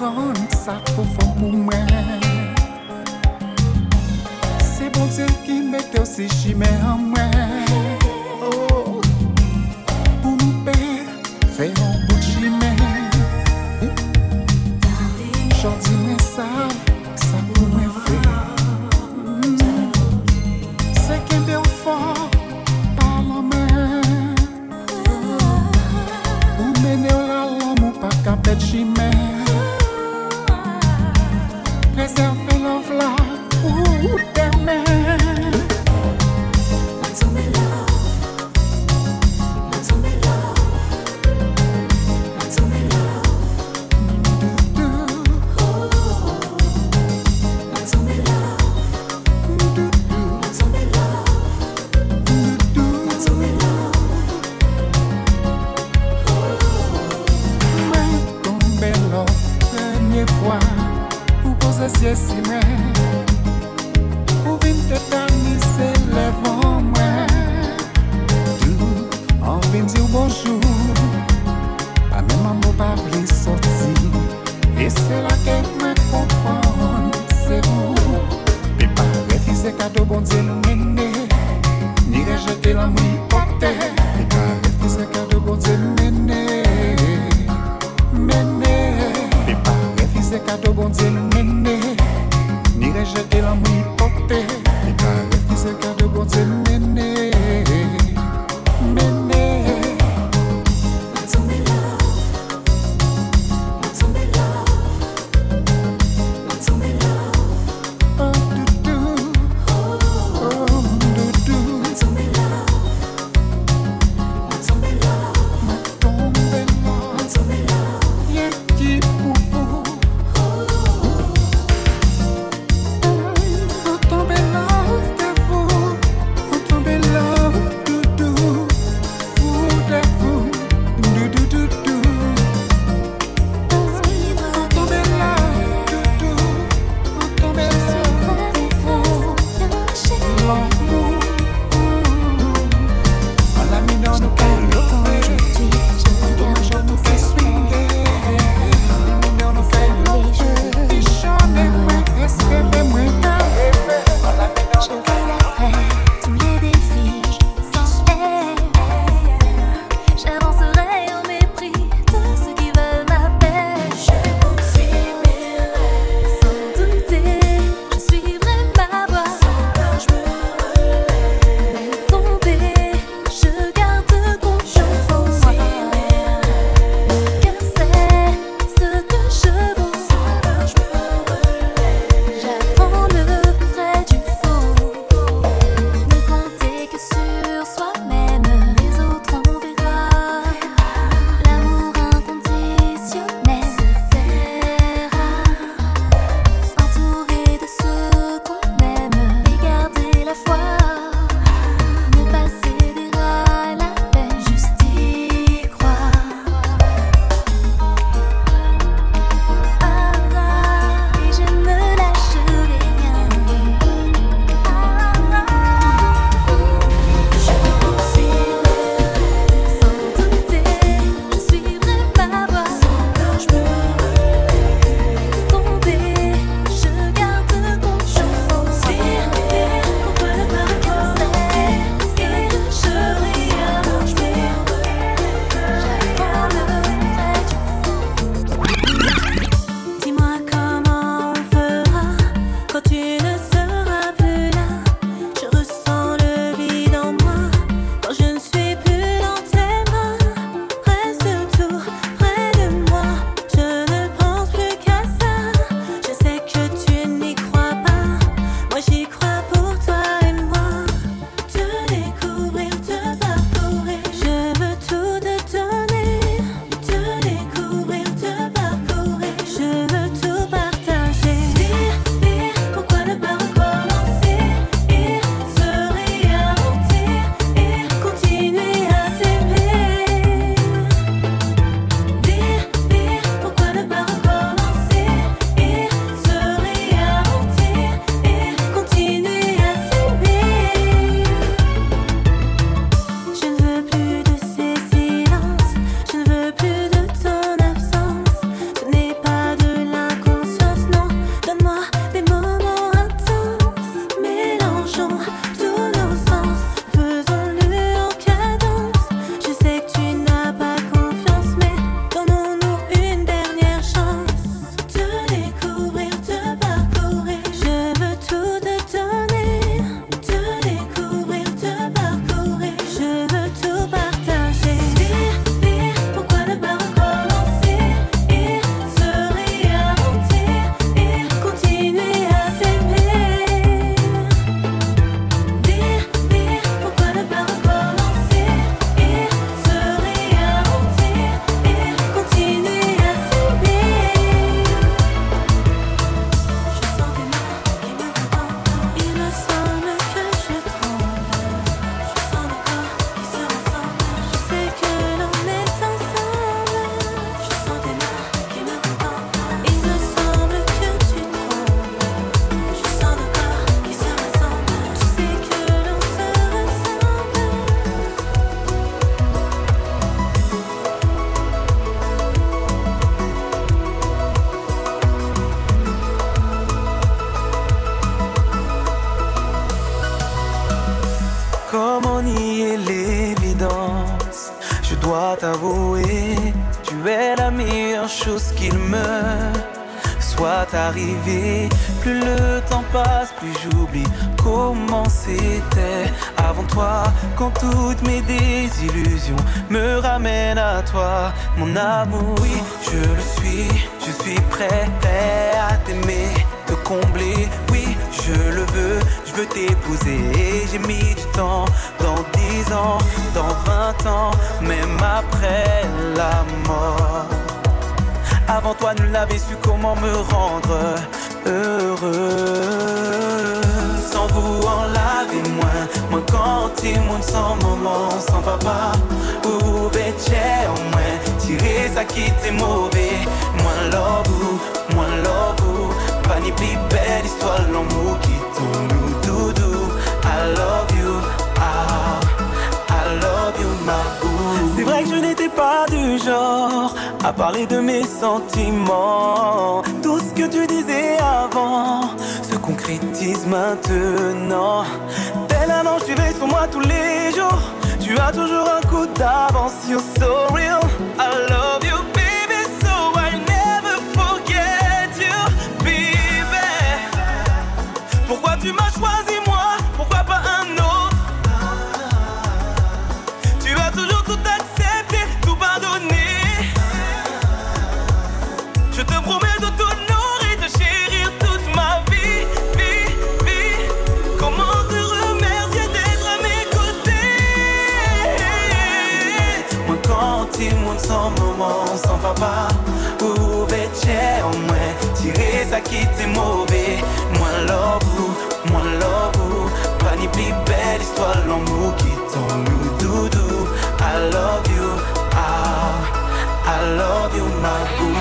pran sa pou fon pou mwen Se bon Diyo ki mette ou se jime an mwen oh. Pou nou pe fe an bout jime Chantine Tout ce que tu disais avant se concrétise maintenant. Tel un ange, tu veilles sur moi tous les jours. Tu as toujours un coup d'avance, you're so real. I love papa, ou bêché au moins, tirer ça qui était mauvais. Moi love vous, moi love vous, pas ni l'amour qui tombe nous doudou. I love you, ah, I love you, my boo.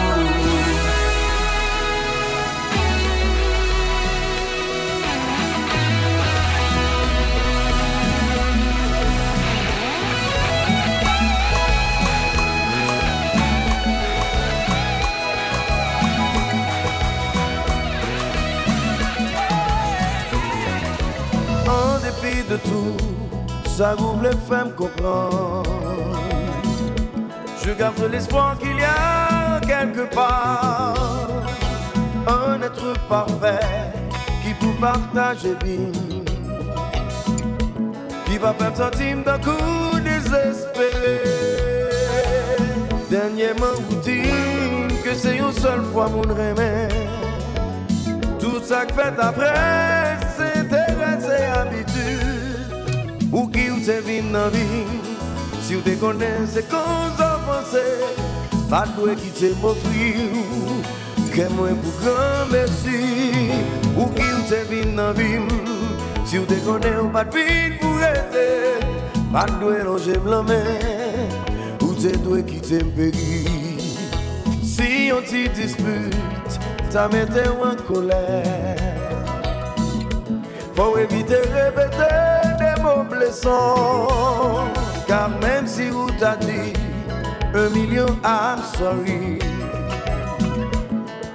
Tout, ça ouvre les femmes comprendre. Je garde l'espoir qu'il y a quelque part un être parfait qui pour partager vie, qui va faire centime d'un coup désespéré. Dernièrement, routine que c'est une seule fois mon remède. Tout ça que fait après, O que o te vim na vim Se o te conhece coisa você Pra doer que te mostrou Que é muito grande O que o te vim na vim Si ou te kone ou pat pin pou rete Pat dwe non jem lame Ou te dwe ki te mperi. Si yon ti dispute Ta mette ou an kole Fou evite repete leson Kar menm si ou ta di E milyon I'm sorry.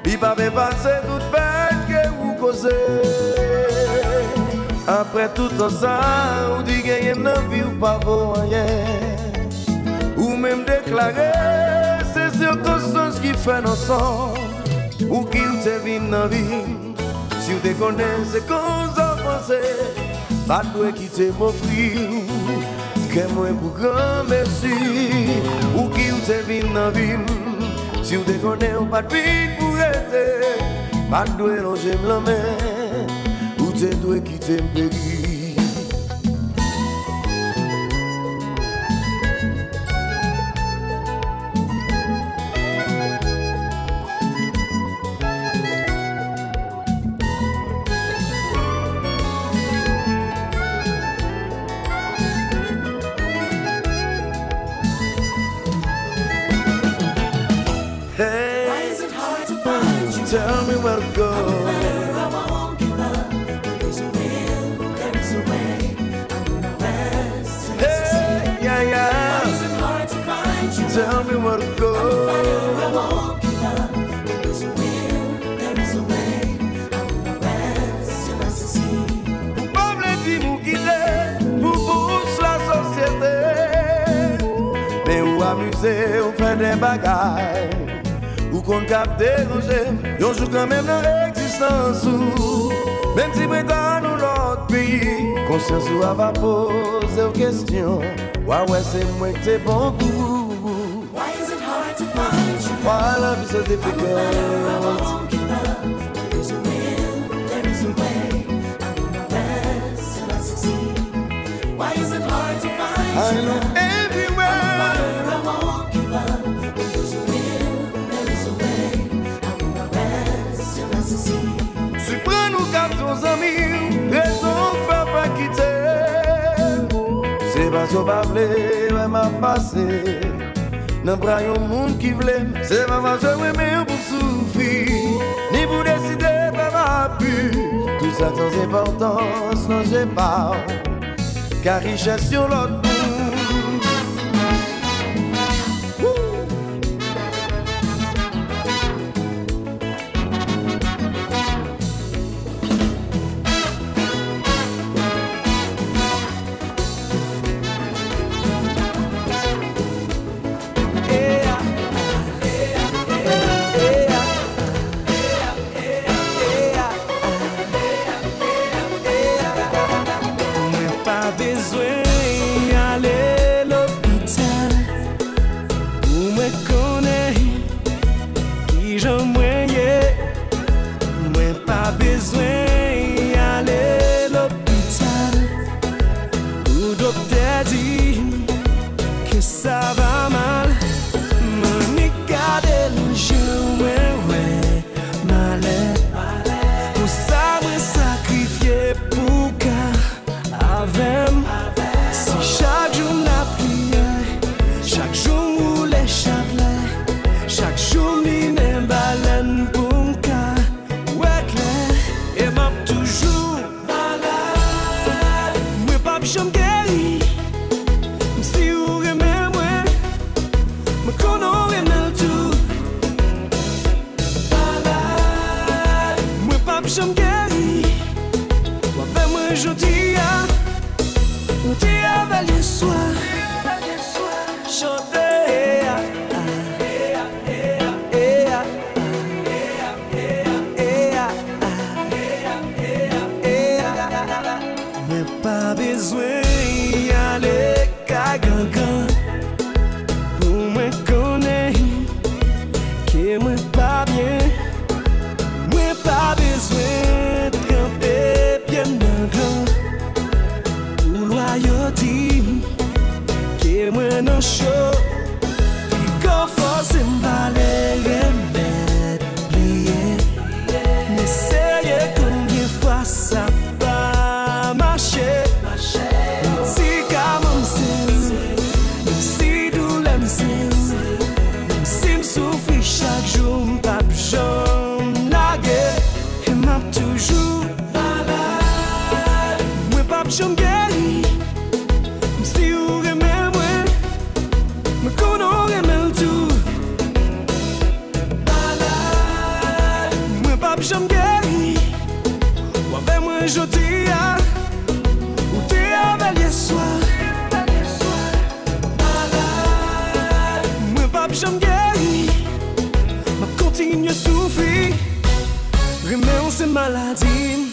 Bi pa be pase tout pen ke ou koze Apre tout an sa ou di genye nan vi ou pa voye Ou menm deklare se sirkonsans ki fè nan son Ou ki ou te vin nan vi Si ou te konen se kon zan panse Pat mwen ki te mwofri ou, ke mwen pou gran mersi Ou ki ou te vin nan vin, si ou te konen ou pat vin pou ete Pat mwen lonje mlamen, ou te dwe ki te mpegi bagay Ou kon kap derojem Yon jou kanmen nan eksistansou Mem si bretan ou lot pi Konsensu ava pose ou kestyon Wawe se mwen te bon kou Why is it hard to find you? Why love is so difficult? I will find I won't give up There is a will, there is a way I will not rest till I succeed Why is it hard to find you? Pas so pas vle, ouais m'a passé. Nan bras yon moun qui vle, parce que mais pour souffrir, ni pour décider pas ma pu. Tout ça sans importance, non j'ai pas. Car richesse sur l'autre pap jom geri Wave mwen jodi ya Ou te avel yeswa Malade Mwen pap jom geri Ma kontinye soufri Reme ou se maladi.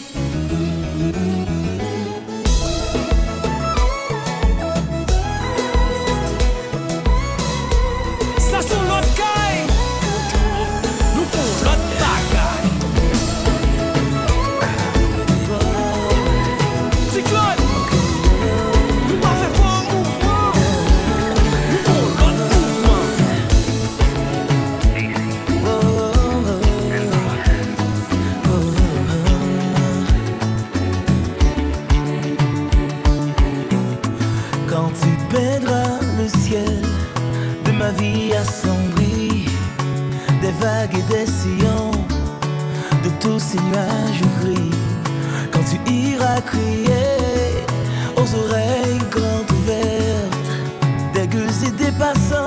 Des vagues et des sillons, de tous ces nuages gris, quand tu iras crier aux oreilles grandes ouvertes, des gueux et des passants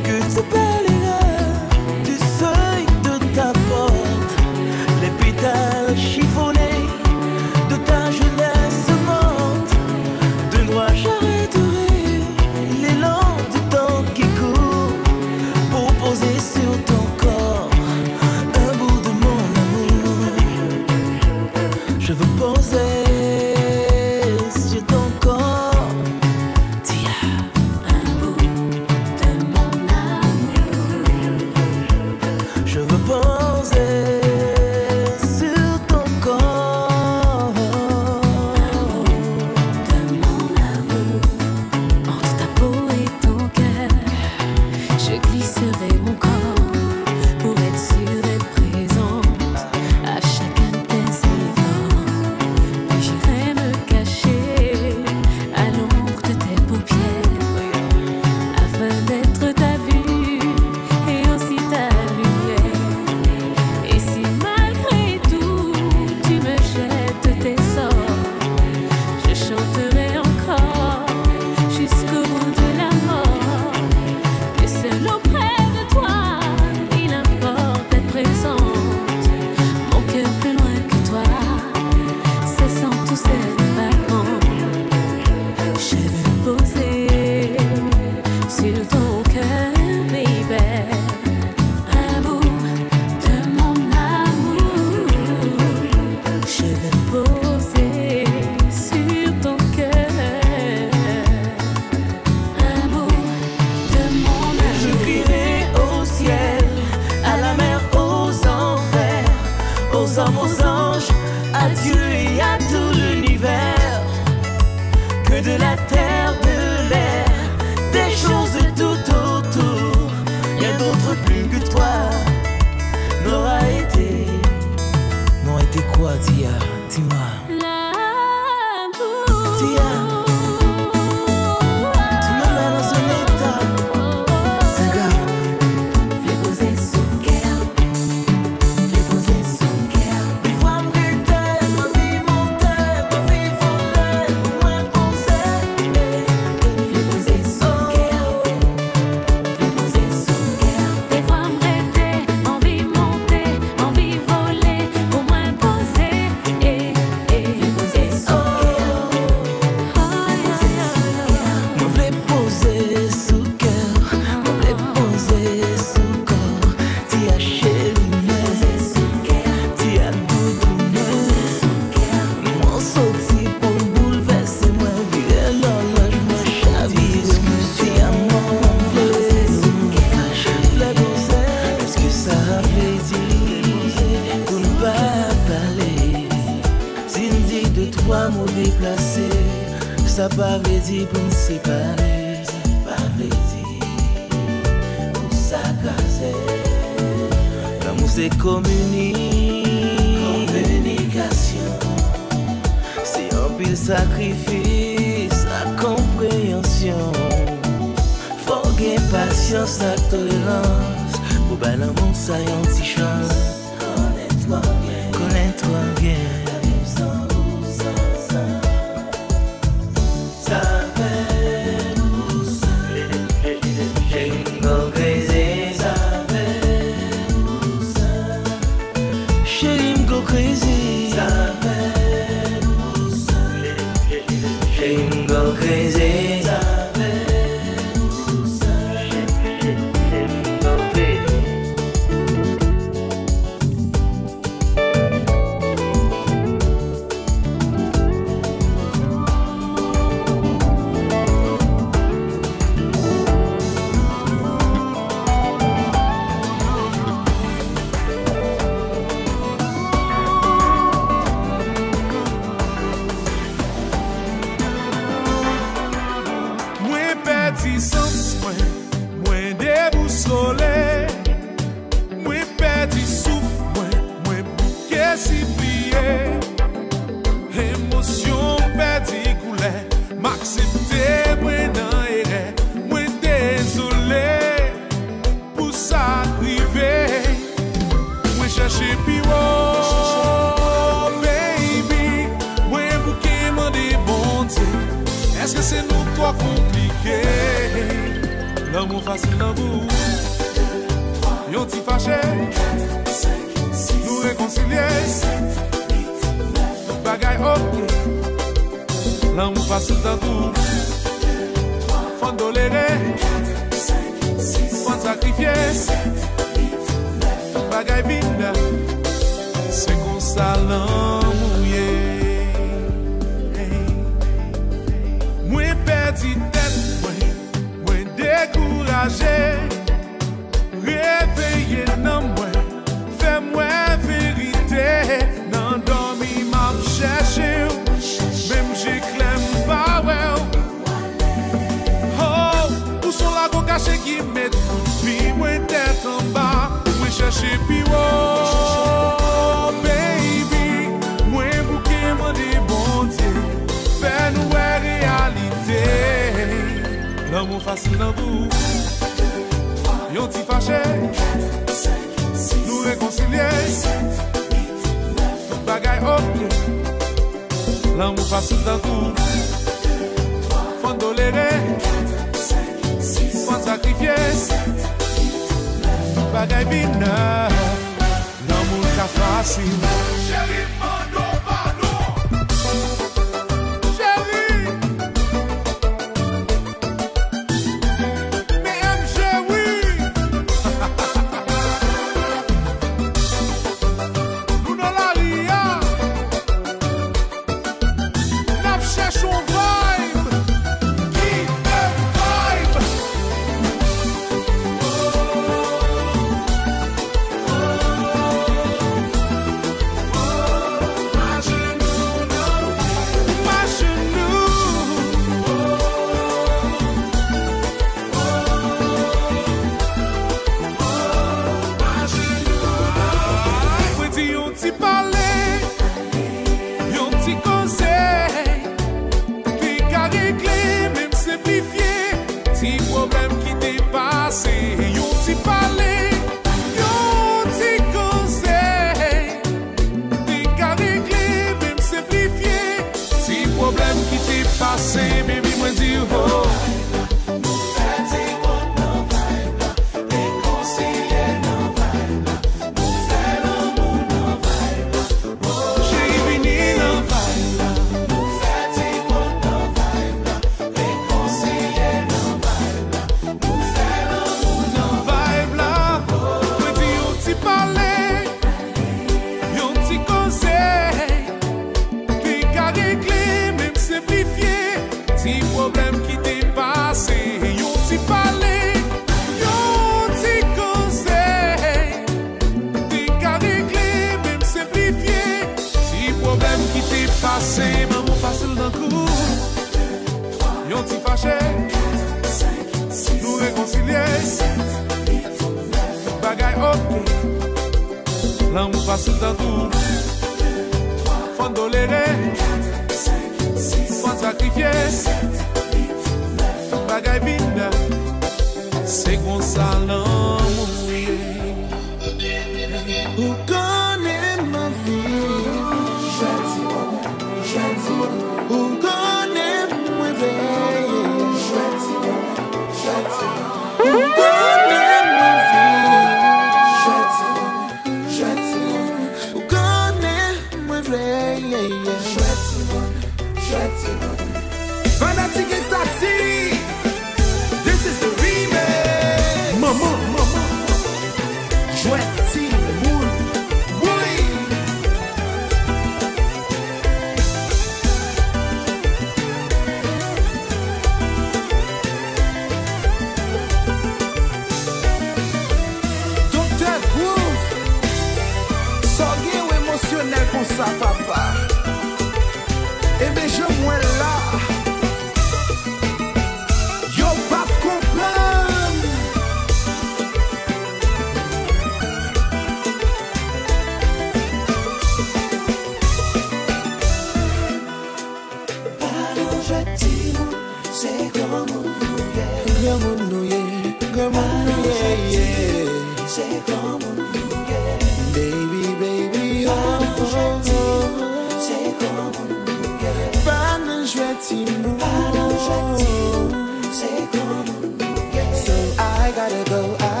gotta go, I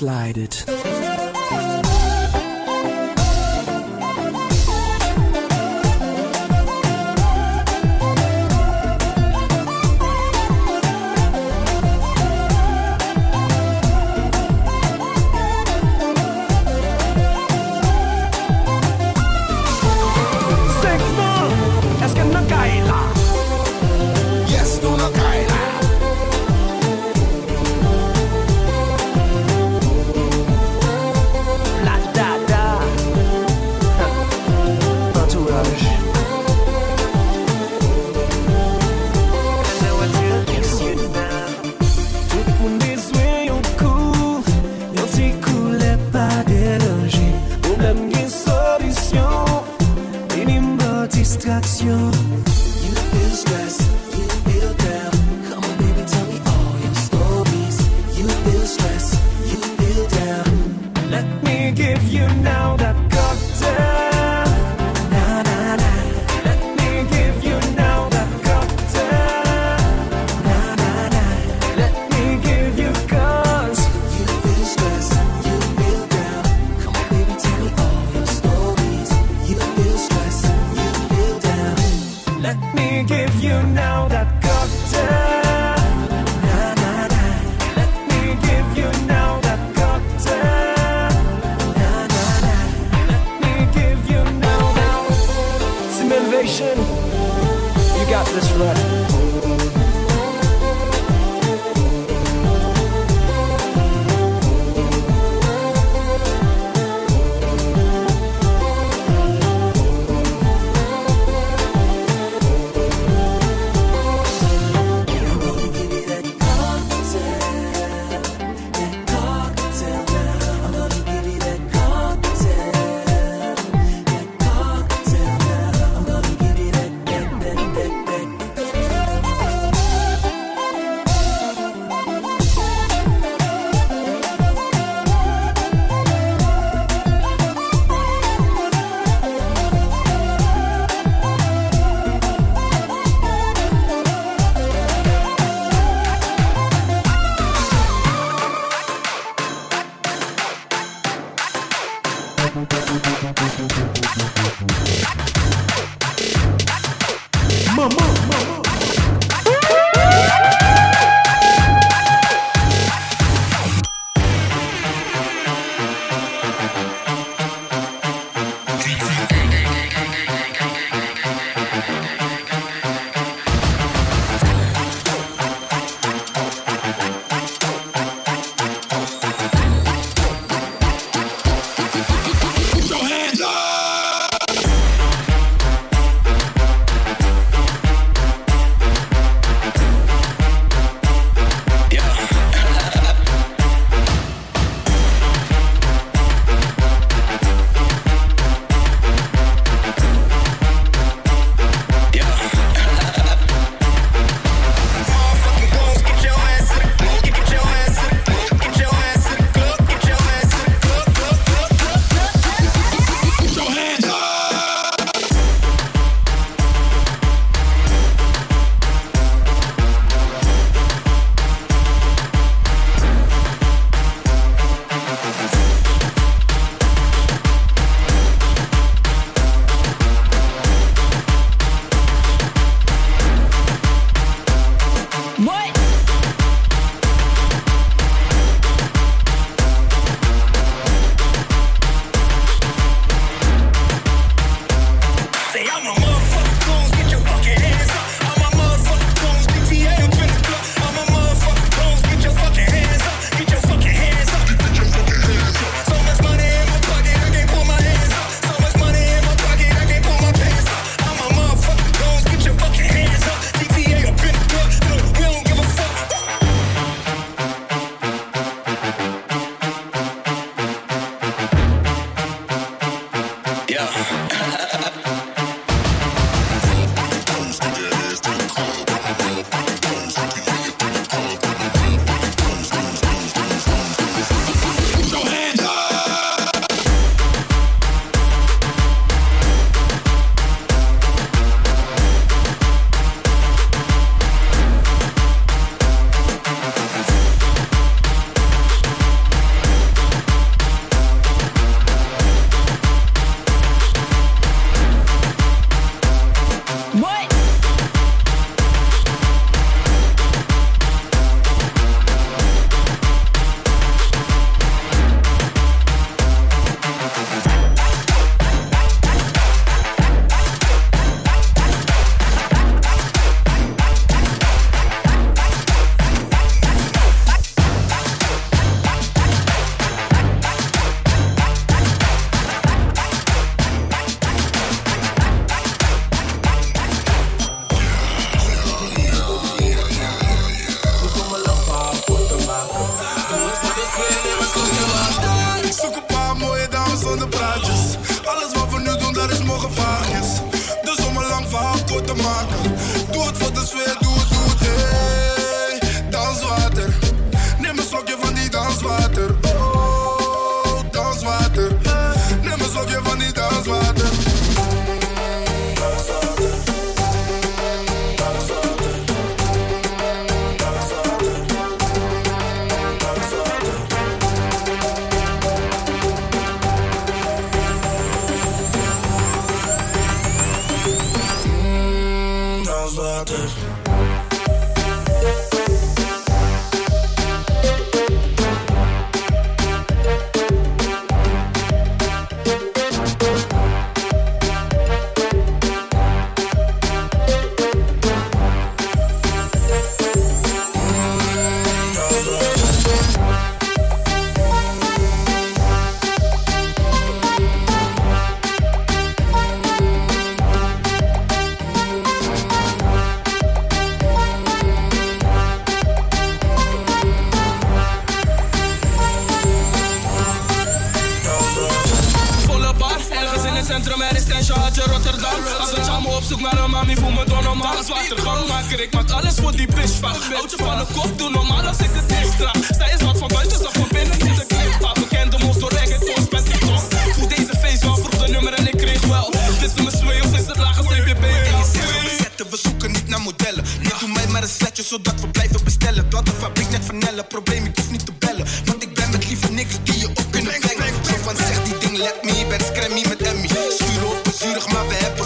slide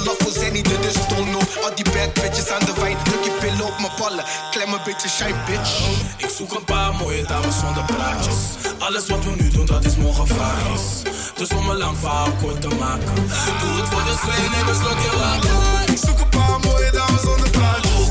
love voor Zenny, de dus toon op. Al die bad bitches aan de wijn, druk je pillen op mijn ballen. Klem een beetje shy, bitch. Ik zoek een paar mooie dames zonder praatjes. Alles wat we nu doen, dat is morgen vraagjes. Dus om een lang verhaal kort te maken. Doe het voor de zweet, neem een slokje water. Ik zoek een paar mooie dames zonder praatjes.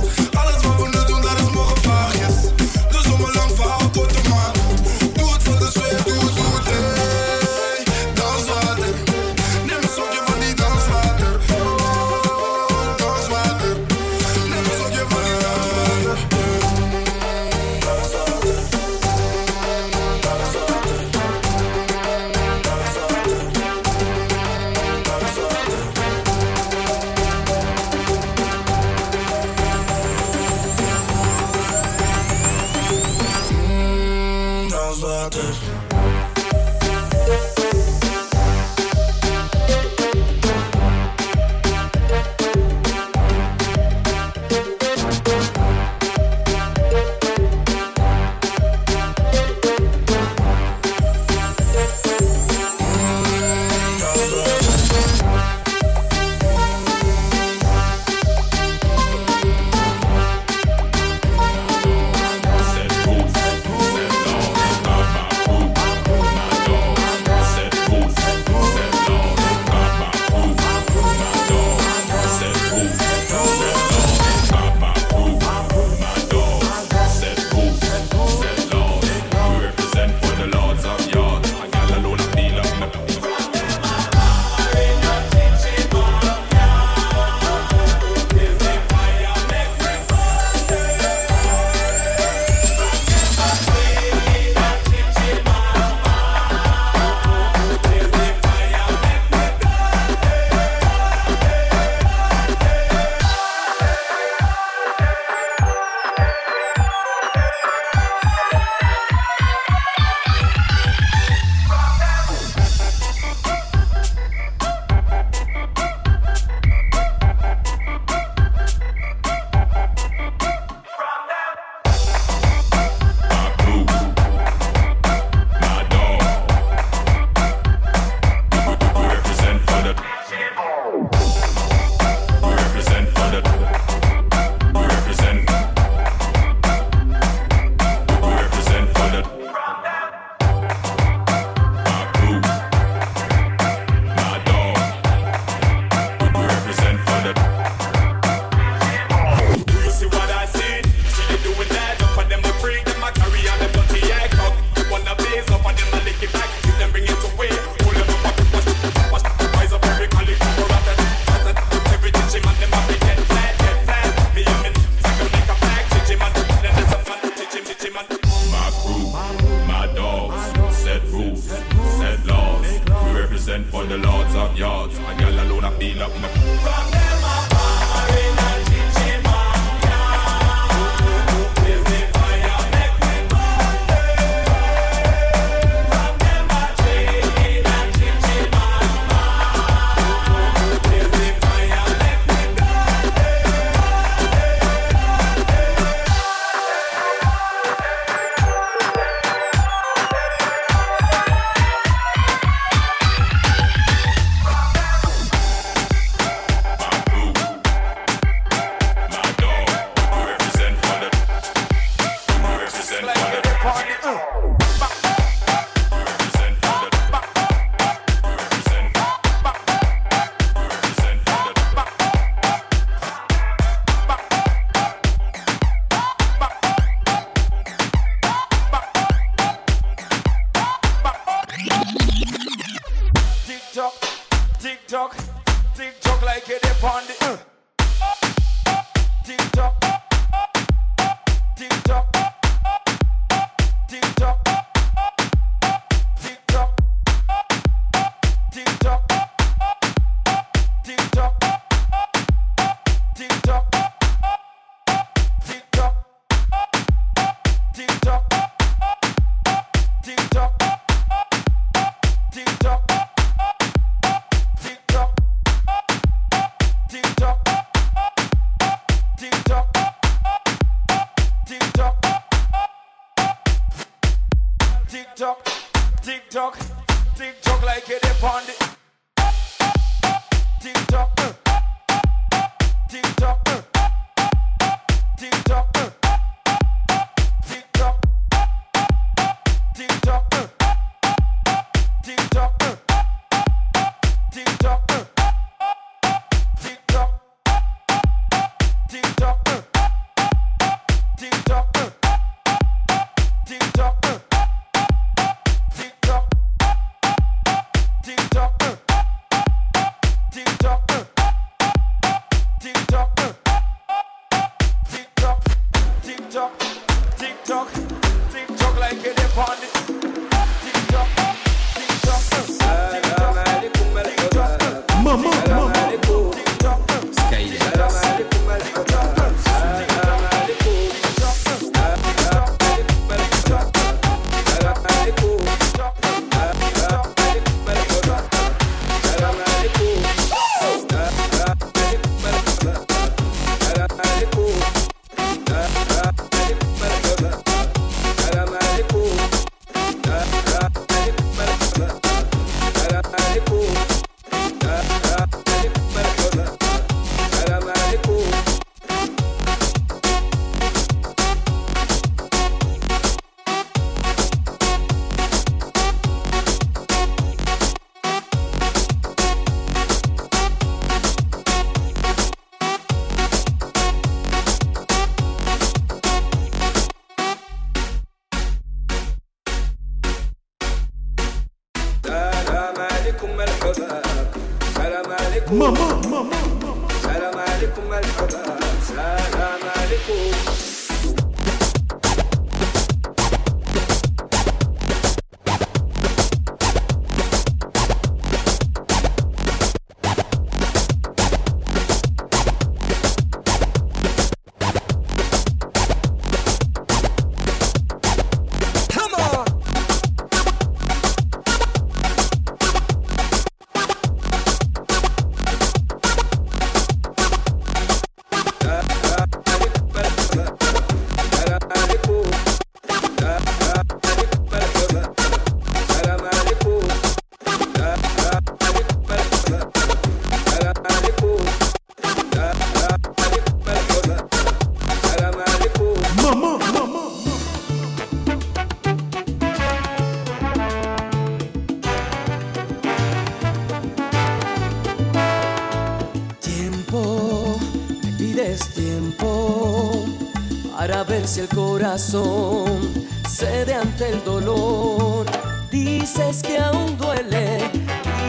Cede ante el dolor. Dices que aún duele,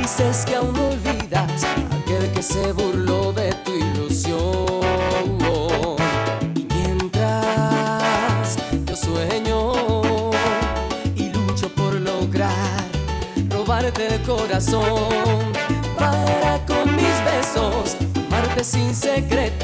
dices que aún olvidas aquel que se burló de tu ilusión. Y mientras yo sueño y lucho por lograr robarte el corazón, para con mis besos amarte sin secretos,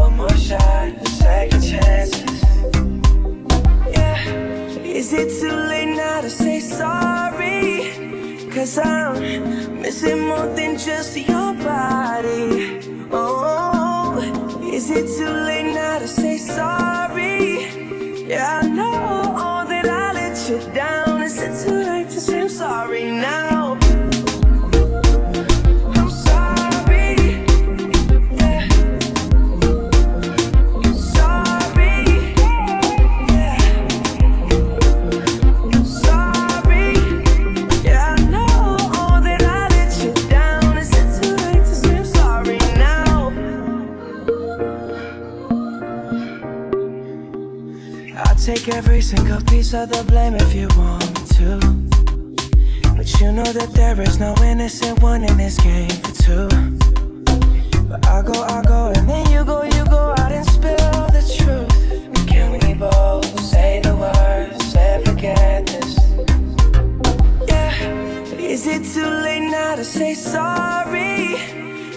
one more shot, second chances. Yeah. Is it too late now to say sorry? Cause I'm missing more than just your body. Oh, is it too late now to say sorry? Yeah, I know that I let you down. Is it too late to say I'm sorry now? take every single piece of the blame if you want to. But you know that there is no innocent one in this game for two. But I go, I go, and then you go, you go out and spill the truth. Can we both say the words and forget this? Yeah, is it too late now to say sorry?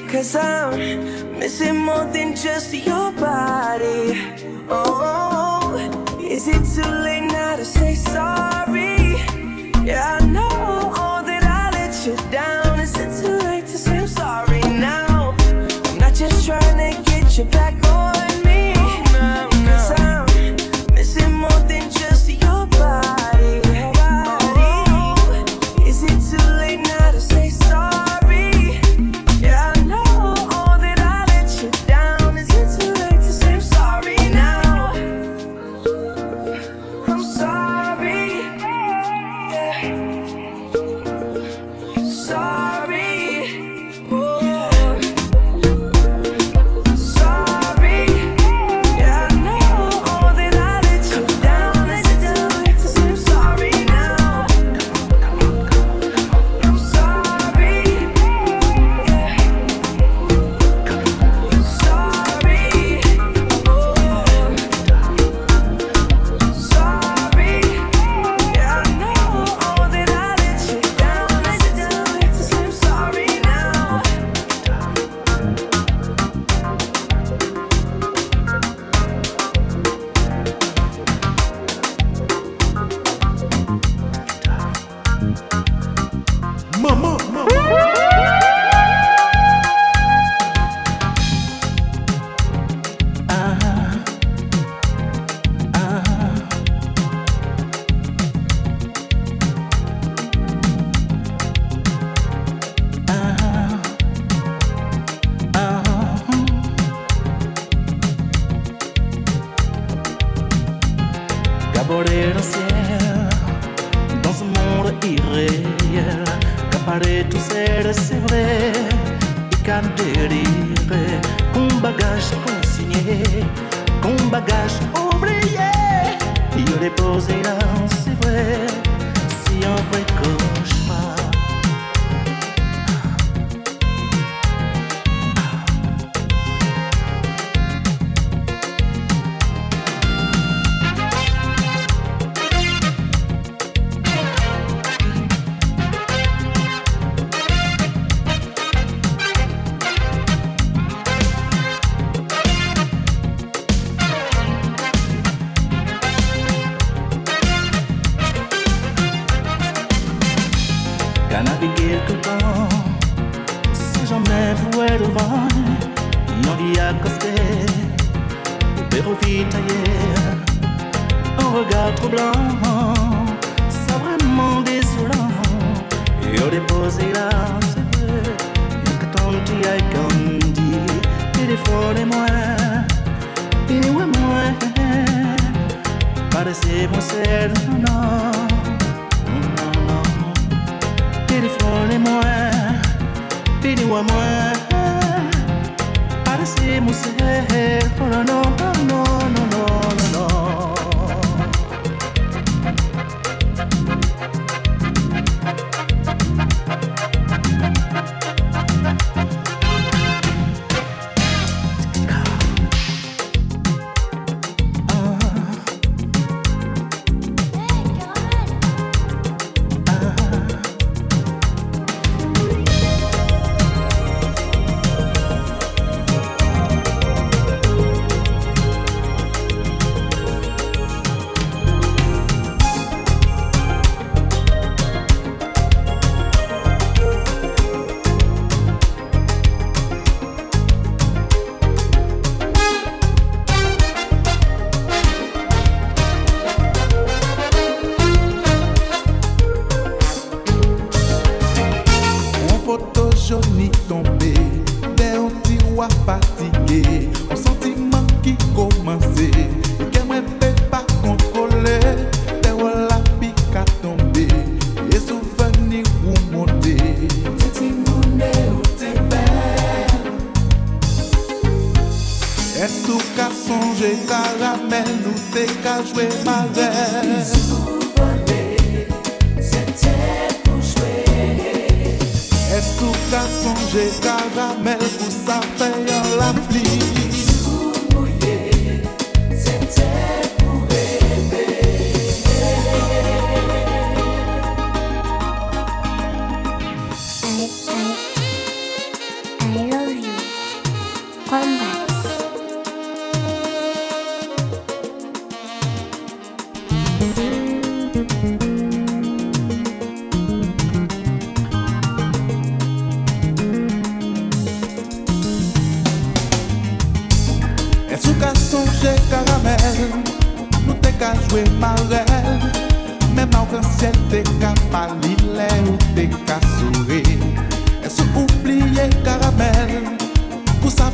Cause I'm missing more than just your body. Oh. Is it too late now to say sorry? Yeah, I know all that I let you down. Is it too late to say I'm sorry now? I'm not just trying to get you back.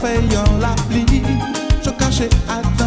fè yon la pli Chou kache ati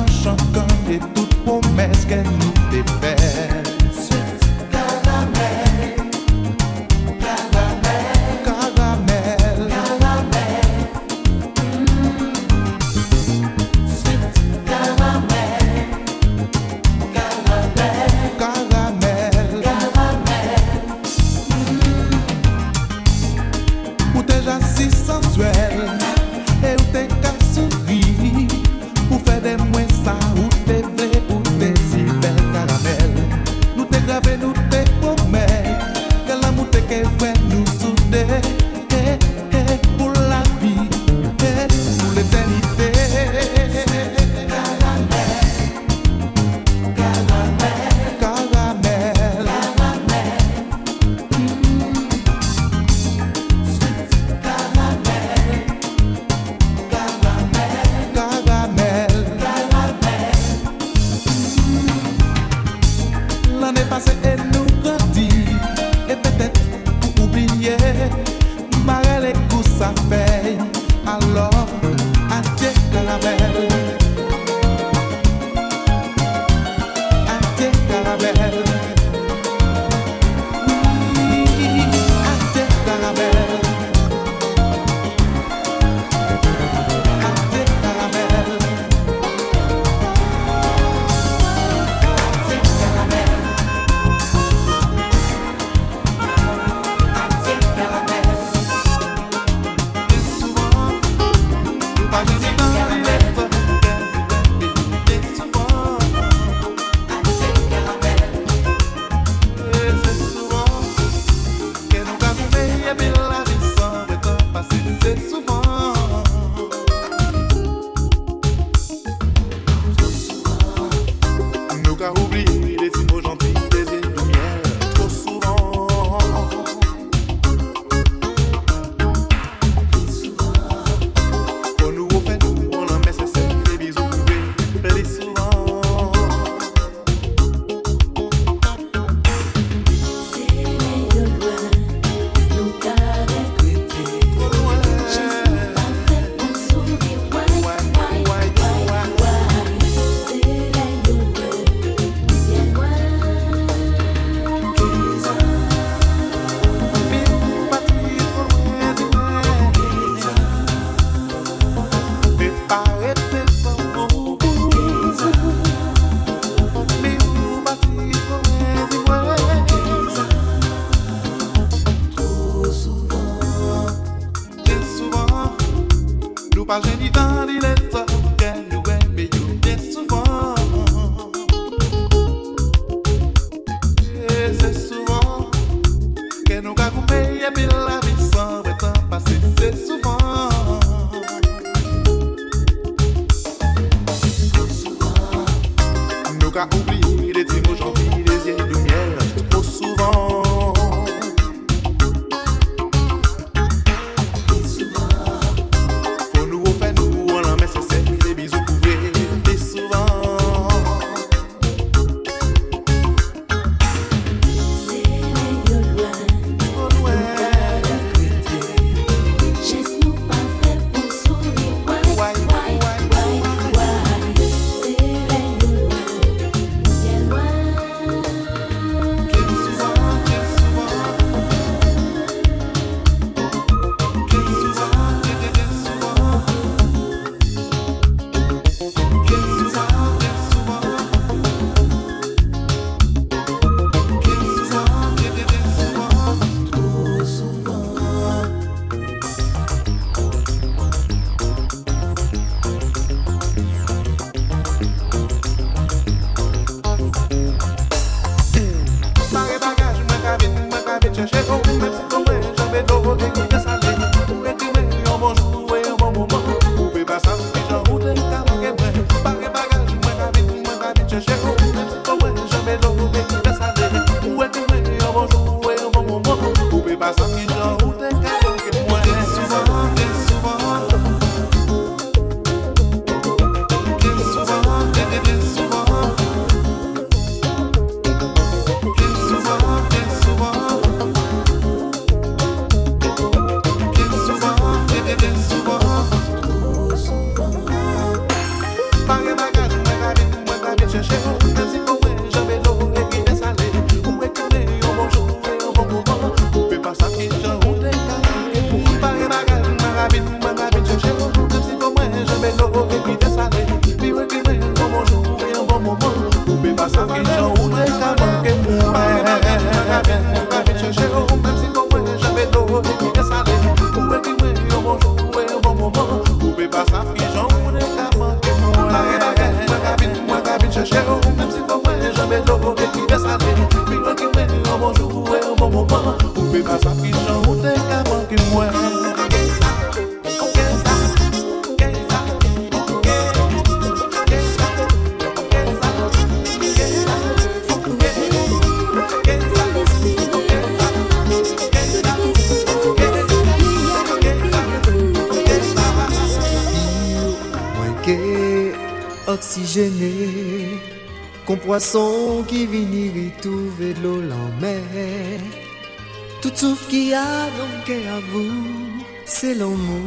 pelo mu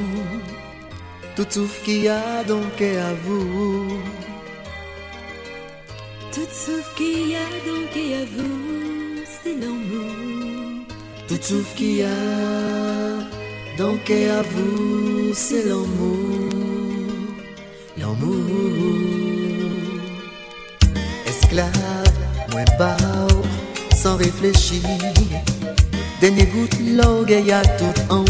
Tutuf ki a donc e a vous. Tout Tutuf ki a donc e a vous C'est l'amour. Tutuf ki a donc e a vous C'est l'amour. L'amour Esclave, moins bas Sans réfléchir. Dernier goutte l'orgueil à tout en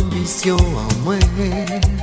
yo amé.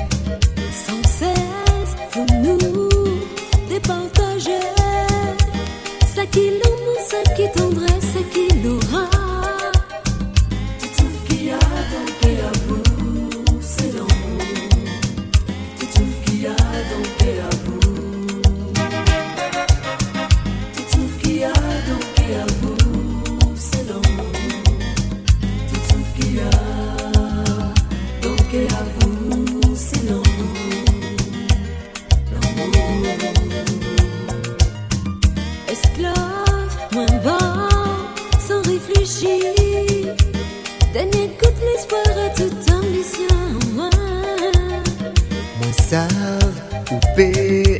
savent couper,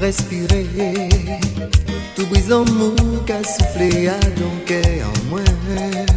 respirer. Tout brisant mou qu'a soufflé à donc en moins.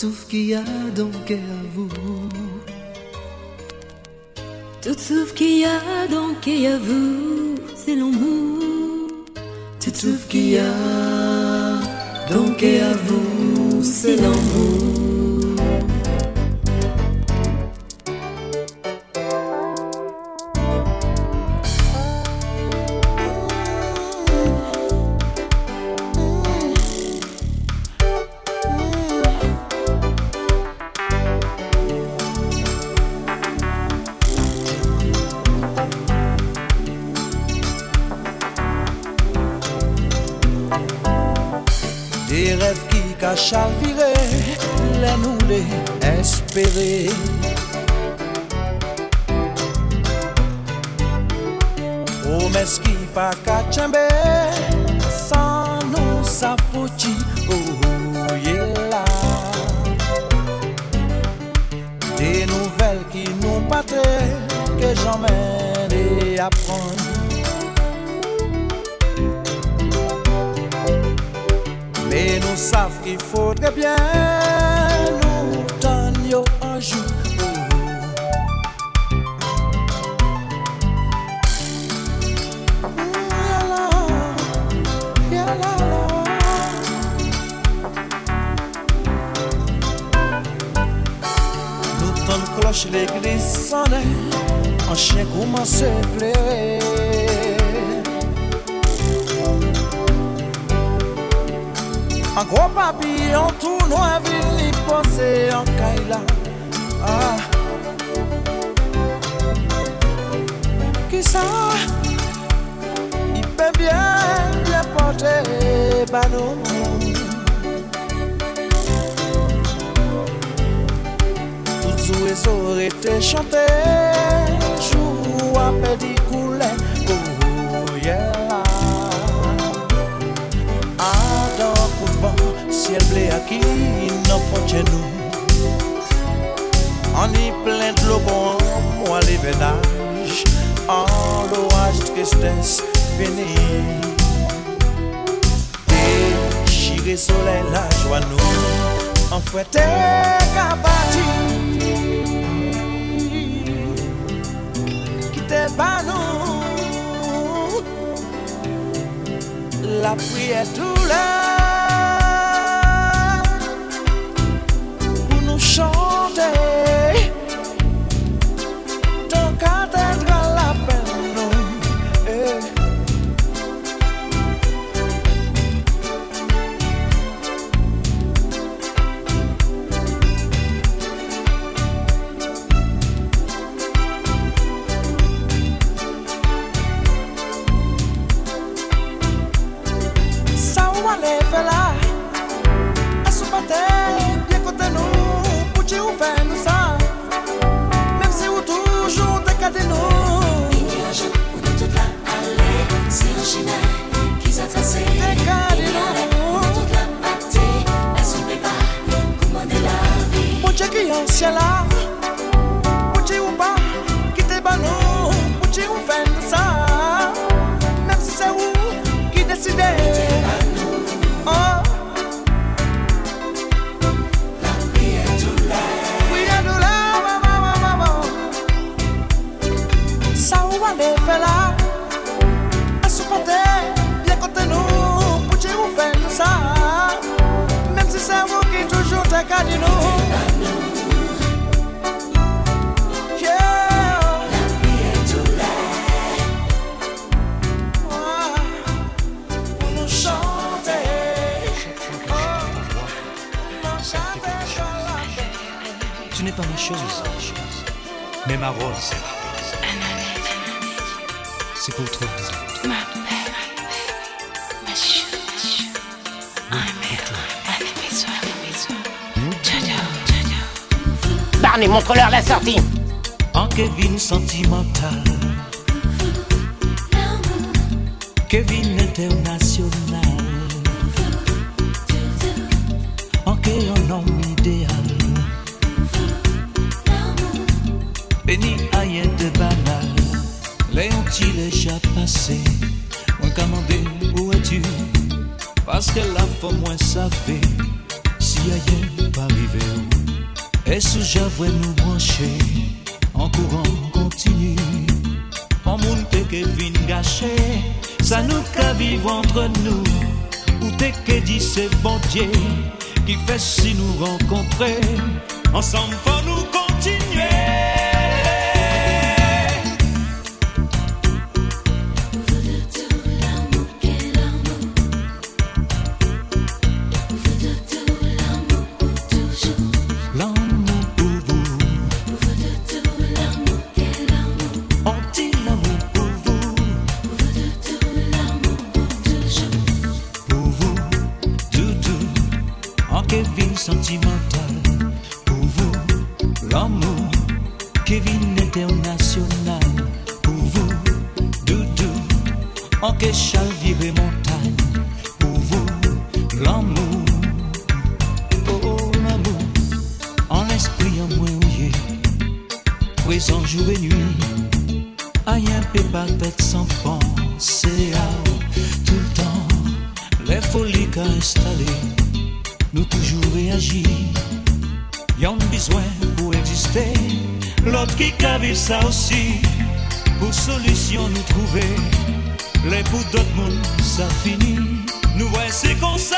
Souffle qu'il y a dans le cœur à vous. Tout souffle qu'il y a dans le cœur à vous, c'est l'amour. Tout souffle qu'il y a dans le faudrait bien nous donner un jour. Cloche l'église sonnait, un chien à pleurer. Un gros papillon tout noir vini posé en Kaila. Ah. Qui ça? Il peut bien, bien porter banon. Toutes les oreilles étaient chantées, jour à petit de ciel blé à qui n'en font chez nous. On y plein de l'eau bon, moi les vénages, en l'orage tristesse fini. Déchiré soleil la joie nous, en fouetté cabati. Qui t'est pas nous, la prière tout là Mè sou javwe nou branche An kouran kontinu An moun te ke vin gache Sa nou ka viv entre nous. Ou te ke di se bon die Ki fè si nous rencontrer ensemble fò nou kontre que chavire et montagne, pour vous, l'amour, oh, oh l'amour, en l'esprit en moins présent jour et nuit, rien peut pas tête sans penser à tout le temps, les folies qu'a installé, nous toujours réagir, y'en besoin pour exister, l'autre qui caville ça aussi, pour solution nous trouver. Les bouts d'autres mondes, ça finit. Nous voici qu'on s'arrête.